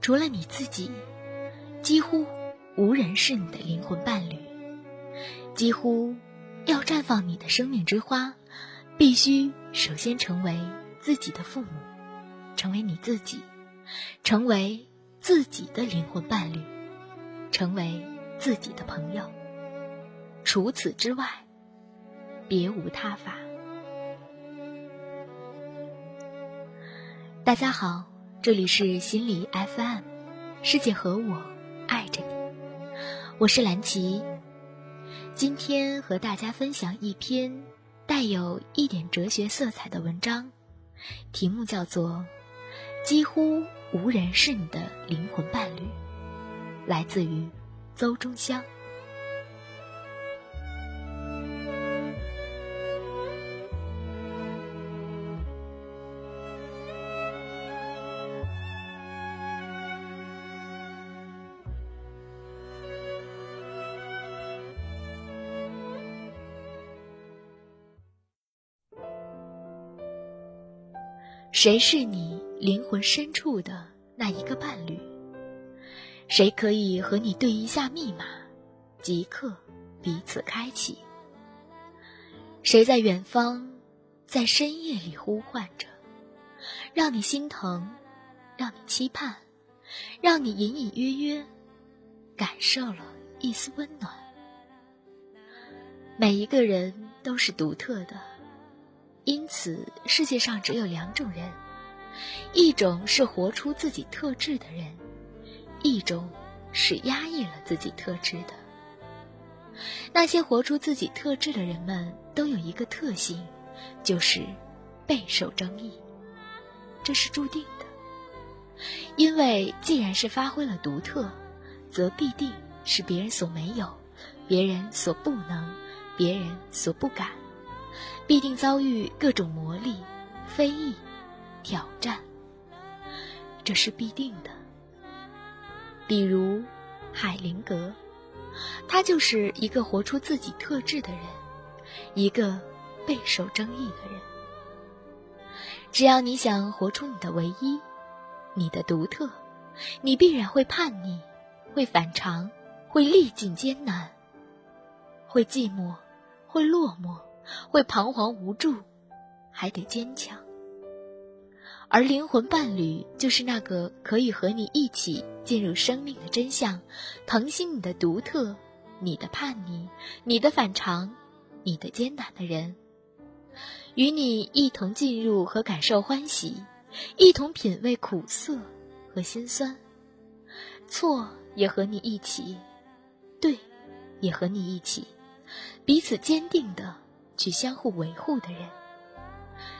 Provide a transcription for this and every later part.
除了你自己，几乎无人是你的灵魂伴侣。几乎要绽放你的生命之花，必须首先成为自己的父母，成为你自己，成为自己的灵魂伴侣，成为自己的朋友。除此之外，别无他法。大家好，这里是心理 FM，世界和我爱着你，我是蓝琪。今天和大家分享一篇带有一点哲学色彩的文章，题目叫做《几乎无人是你的灵魂伴侣》，来自于邹中香。谁是你灵魂深处的那一个伴侣？谁可以和你对一下密码，即刻彼此开启？谁在远方，在深夜里呼唤着，让你心疼，让你期盼，让你隐隐约约感受了一丝温暖？每一个人都是独特的。因此，世界上只有两种人：一种是活出自己特质的人，一种是压抑了自己特质的。那些活出自己特质的人们都有一个特性，就是备受争议。这是注定的，因为既然是发挥了独特，则必定是别人所没有、别人所不能、别人所不敢。必定遭遇各种磨砺、非议、挑战，这是必定的。比如海灵格，他就是一个活出自己特质的人，一个备受争议的人。只要你想活出你的唯一、你的独特，你必然会叛逆，会反常，会历尽艰难，会寂寞，会落寞。会彷徨无助，还得坚强。而灵魂伴侣就是那个可以和你一起进入生命的真相，疼惜你的独特、你的叛逆、你的反常、你的艰难的人，与你一同进入和感受欢喜，一同品味苦涩和心酸，错也和你一起，对，也和你一起，彼此坚定的。去相互维护的人，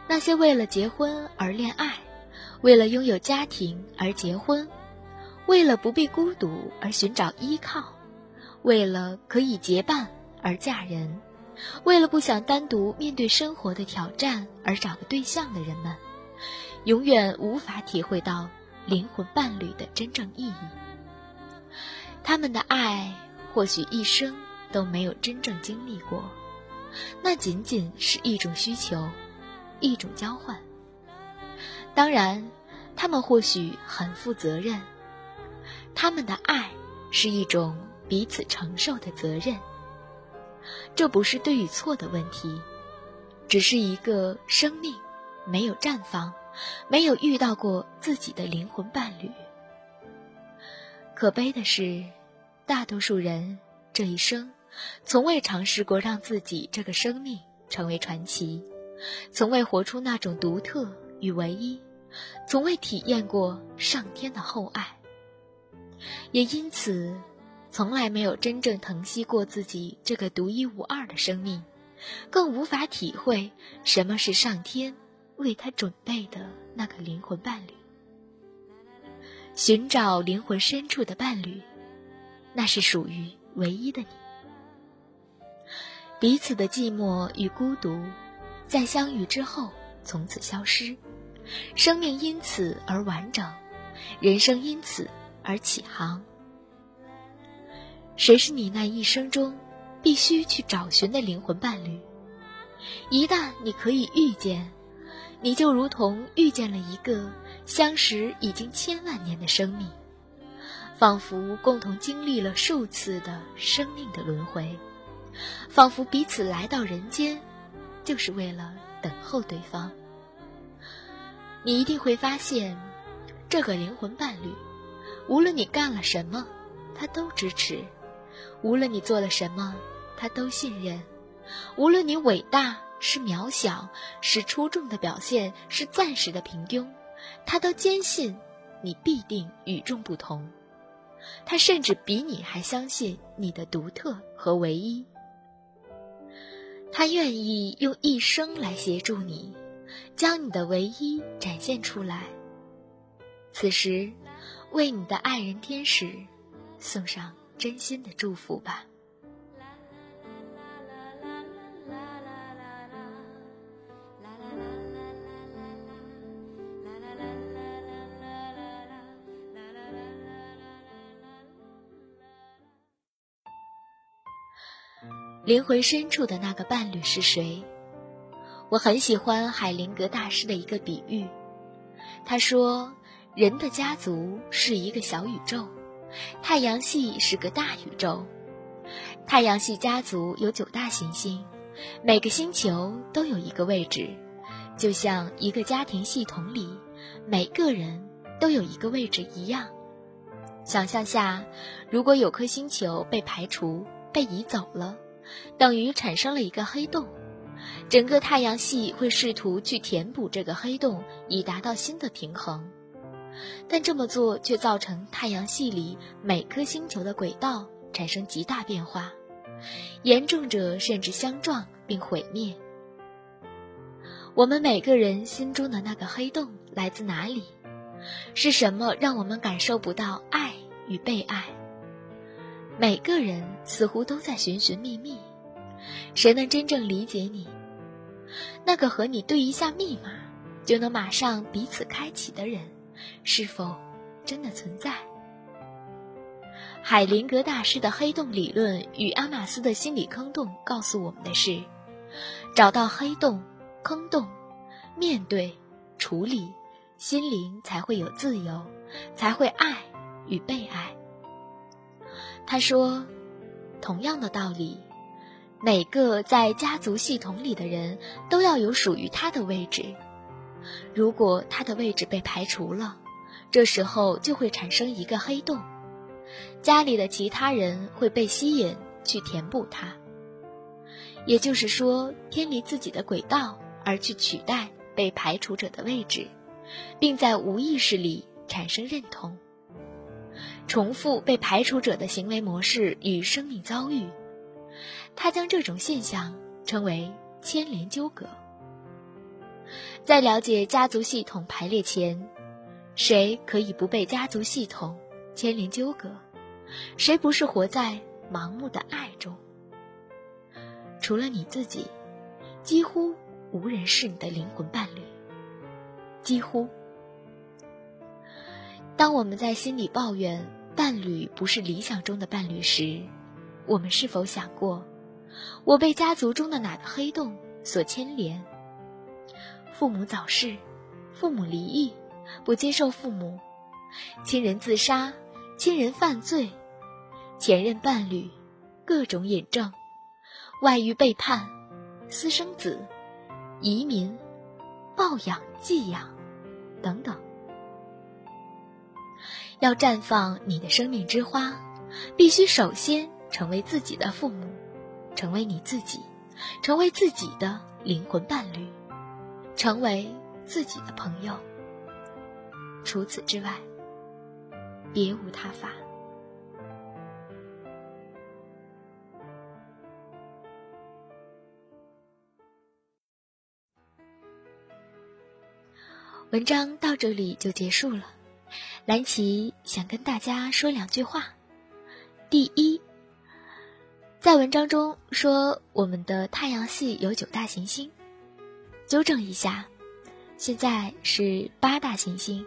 那些为了结婚而恋爱，为了拥有家庭而结婚，为了不必孤独而寻找依靠，为了可以结伴而嫁人，为了不想单独面对生活的挑战而找个对象的人们，永远无法体会到灵魂伴侣的真正意义。他们的爱或许一生都没有真正经历过。那仅仅是一种需求，一种交换。当然，他们或许很负责任，他们的爱是一种彼此承受的责任。这不是对与错的问题，只是一个生命没有绽放，没有遇到过自己的灵魂伴侣。可悲的是，大多数人这一生。从未尝试过让自己这个生命成为传奇，从未活出那种独特与唯一，从未体验过上天的厚爱，也因此，从来没有真正疼惜过自己这个独一无二的生命，更无法体会什么是上天为他准备的那个灵魂伴侣。寻找灵魂深处的伴侣，那是属于唯一的你。彼此的寂寞与孤独，在相遇之后从此消失，生命因此而完整，人生因此而起航。谁是你那一生中必须去找寻的灵魂伴侣？一旦你可以遇见，你就如同遇见了一个相识已经千万年的生命，仿佛共同经历了数次的生命的轮回，仿佛彼此来到人间，就是为了等候对方。你一定会发现，这个灵魂伴侣，无论你干了什么，他都支持；无论你做了什么，他都信任；无论你伟大是渺小，是出众的表现，是暂时的平庸，他都坚信你必定与众不同。他甚至比你还相信你的独特和唯一。他愿意用一生来协助你，将你的唯一展现出来。此时，为你的爱人天使送上真心的祝福吧。灵魂深处的那个伴侣是谁？我很喜欢海灵格大师的一个比喻。他说，人的家族是一个小宇宙，太阳系是个大宇宙。太阳系家族有九大行星，每个星球都有一个位置，就像一个家庭系统里每个人都有一个位置一样。想象下，如果有颗星球被排除、被移走了。等于产生了一个黑洞，整个太阳系会试图去填补这个黑洞，以达到新的平衡。但这么做却造成太阳系里每颗星球的轨道产生极大变化，严重者甚至相撞并毁灭。我们每个人心中的那个黑洞来自哪里？是什么让我们感受不到爱与被爱？每个人似乎都在寻寻觅觅，谁能真正理解你？那个和你对一下密码就能马上彼此开启的人，是否真的存在？海灵格大师的黑洞理论与阿玛斯的心理坑洞告诉我们的是：找到黑洞、坑洞，面对、处理，心灵才会有自由，才会爱与被爱。他说：“同样的道理，每个在家族系统里的人都要有属于他的位置。如果他的位置被排除了，这时候就会产生一个黑洞，家里的其他人会被吸引去填补它。也就是说，偏离自己的轨道而去取代被排除者的位置，并在无意识里产生认同。”重复被排除者的行为模式与生命遭遇，他将这种现象称为牵连纠葛。在了解家族系统排列前，谁可以不被家族系统牵连纠葛？谁不是活在盲目的爱中？除了你自己，几乎无人是你的灵魂伴侣。几乎。当我们在心里抱怨伴侣不是理想中的伴侣时，我们是否想过，我被家族中的哪个黑洞所牵连？父母早逝，父母离异，不接受父母，亲人自杀，亲人犯罪，前任伴侣，各种引证，外遇背叛，私生子，移民，抱养寄养，等等。要绽放你的生命之花，必须首先成为自己的父母，成为你自己，成为自己的灵魂伴侣，成为自己的朋友。除此之外，别无他法。文章到这里就结束了。蓝琪想跟大家说两句话。第一，在文章中说我们的太阳系有九大行星，纠正一下，现在是八大行星。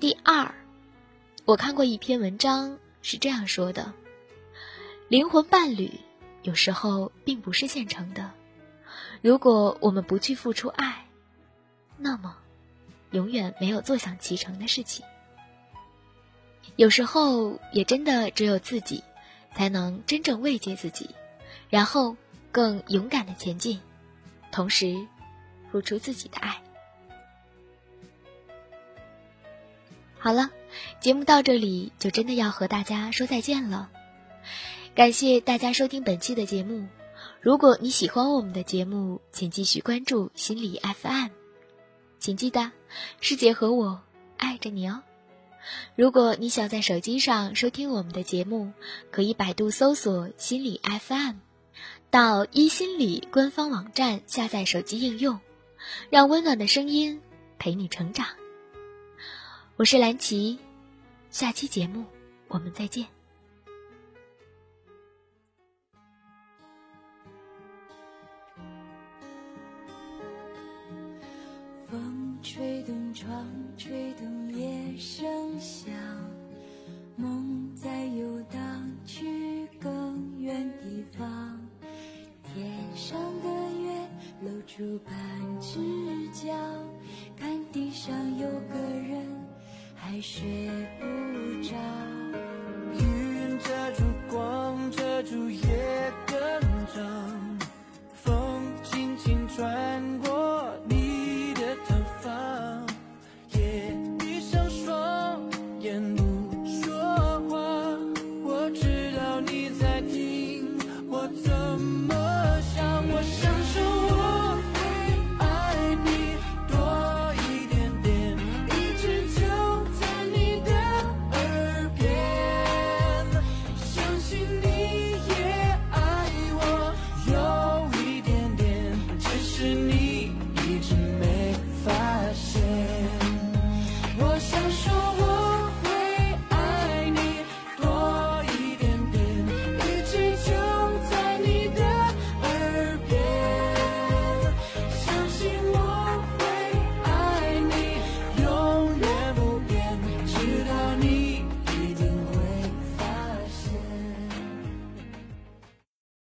第二，我看过一篇文章是这样说的：灵魂伴侣有时候并不是现成的，如果我们不去付出爱，那么。永远没有坐享其成的事情。有时候也真的只有自己，才能真正慰藉自己，然后更勇敢的前进，同时付出自己的爱。好了，节目到这里就真的要和大家说再见了。感谢大家收听本期的节目。如果你喜欢我们的节目，请继续关注心理 FM。请记得，师姐和我爱着你哦。如果你想在手机上收听我们的节目，可以百度搜索“心理 FM”，到一心理官方网站下载手机应用，让温暖的声音陪你成长。我是蓝琪，下期节目我们再见。觉看地上有个人还睡不着。云遮住光遮住夜更长